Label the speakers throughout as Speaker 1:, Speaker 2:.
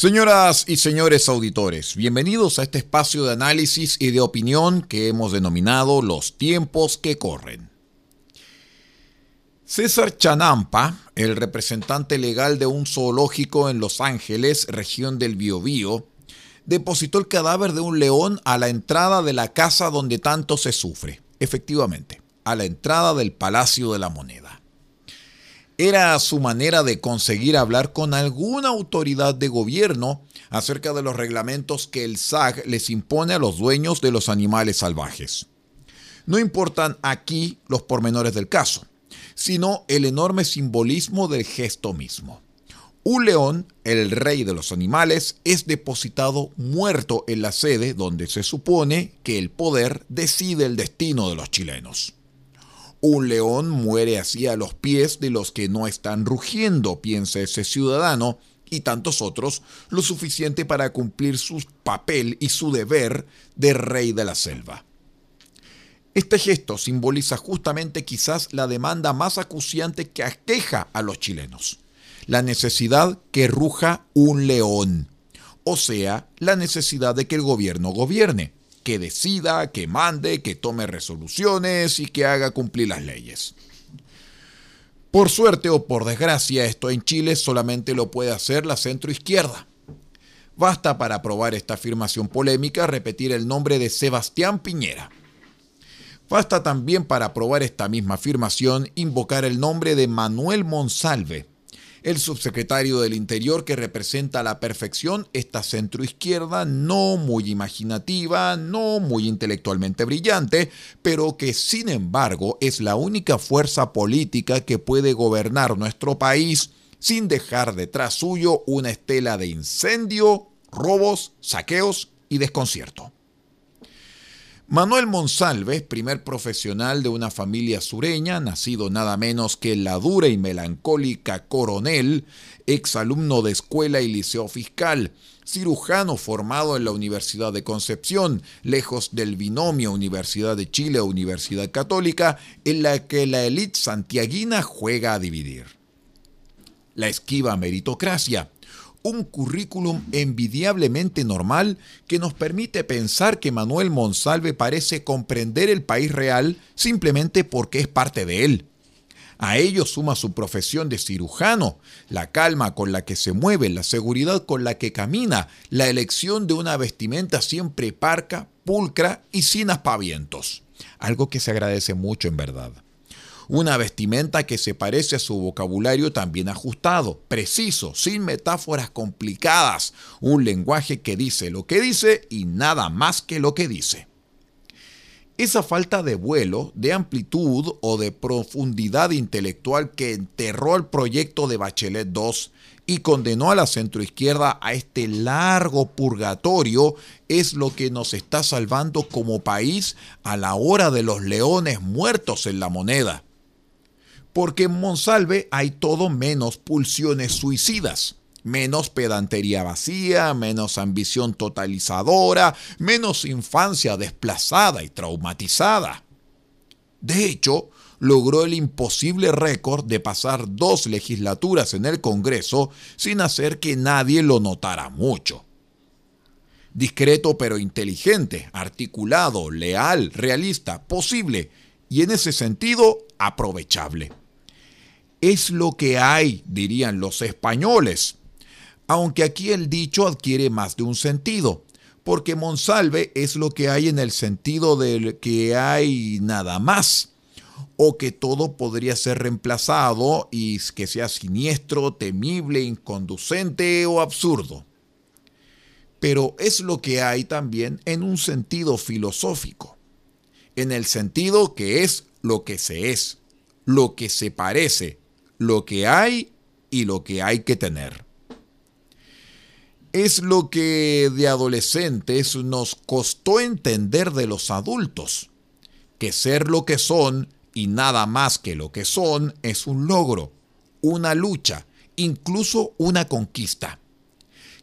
Speaker 1: Señoras y señores auditores, bienvenidos a este espacio de análisis y de opinión que hemos denominado Los tiempos que corren. César Chanampa, el representante legal de un zoológico en Los Ángeles, región del Biobío, depositó el cadáver de un león a la entrada de la casa donde tanto se sufre. Efectivamente, a la entrada del Palacio de la Moneda. Era su manera de conseguir hablar con alguna autoridad de gobierno acerca de los reglamentos que el SAG les impone a los dueños de los animales salvajes. No importan aquí los pormenores del caso, sino el enorme simbolismo del gesto mismo. Un león, el rey de los animales, es depositado muerto en la sede donde se supone que el poder decide el destino de los chilenos. Un león muere así a los pies de los que no están rugiendo, piensa ese ciudadano, y tantos otros, lo suficiente para cumplir su papel y su deber de rey de la selva. Este gesto simboliza justamente quizás la demanda más acuciante que aqueja a los chilenos, la necesidad que ruja un león, o sea, la necesidad de que el gobierno gobierne que decida, que mande, que tome resoluciones y que haga cumplir las leyes. Por suerte o por desgracia, esto en Chile solamente lo puede hacer la centroizquierda. Basta para aprobar esta afirmación polémica repetir el nombre de Sebastián Piñera. Basta también para aprobar esta misma afirmación invocar el nombre de Manuel Monsalve, el subsecretario del Interior que representa a la perfección esta centroizquierda no muy imaginativa, no muy intelectualmente brillante, pero que sin embargo es la única fuerza política que puede gobernar nuestro país sin dejar detrás suyo una estela de incendio, robos, saqueos y desconcierto. Manuel Monsalve, primer profesional de una familia sureña, nacido nada menos que la dura y melancólica Coronel, exalumno de escuela y liceo fiscal, cirujano formado en la Universidad de Concepción, lejos del binomio Universidad de Chile o Universidad Católica, en la que la élite santiaguina juega a dividir. La esquiva meritocracia, un currículum envidiablemente normal que nos permite pensar que Manuel Monsalve parece comprender el país real simplemente porque es parte de él. A ello suma su profesión de cirujano, la calma con la que se mueve, la seguridad con la que camina, la elección de una vestimenta siempre parca, pulcra y sin aspavientos. Algo que se agradece mucho en verdad una vestimenta que se parece a su vocabulario también ajustado, preciso, sin metáforas complicadas, un lenguaje que dice lo que dice y nada más que lo que dice. Esa falta de vuelo, de amplitud o de profundidad intelectual que enterró el proyecto de Bachelet II y condenó a la centroizquierda a este largo purgatorio es lo que nos está salvando como país a la hora de los leones muertos en la moneda porque en Monsalve hay todo menos pulsiones suicidas, menos pedantería vacía, menos ambición totalizadora, menos infancia desplazada y traumatizada. De hecho, logró el imposible récord de pasar dos legislaturas en el Congreso sin hacer que nadie lo notara mucho. Discreto pero inteligente, articulado, leal, realista, posible y en ese sentido aprovechable es lo que hay, dirían los españoles. Aunque aquí el dicho adquiere más de un sentido, porque Monsalve es lo que hay en el sentido de que hay nada más, o que todo podría ser reemplazado y que sea siniestro, temible, inconducente o absurdo. Pero es lo que hay también en un sentido filosófico, en el sentido que es lo que se es, lo que se parece, lo que hay y lo que hay que tener. Es lo que de adolescentes nos costó entender de los adultos que ser lo que son y nada más que lo que son es un logro, una lucha, incluso una conquista.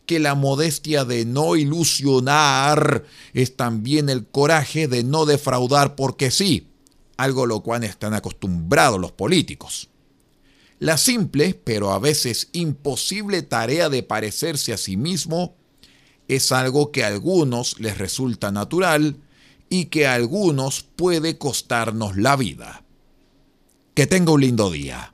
Speaker 1: Que la modestia de no ilusionar es también el coraje de no defraudar porque sí, algo lo cual están acostumbrados los políticos. La simple, pero a veces imposible tarea de parecerse a sí mismo es algo que a algunos les resulta natural y que a algunos puede costarnos la vida. Que tenga un lindo día.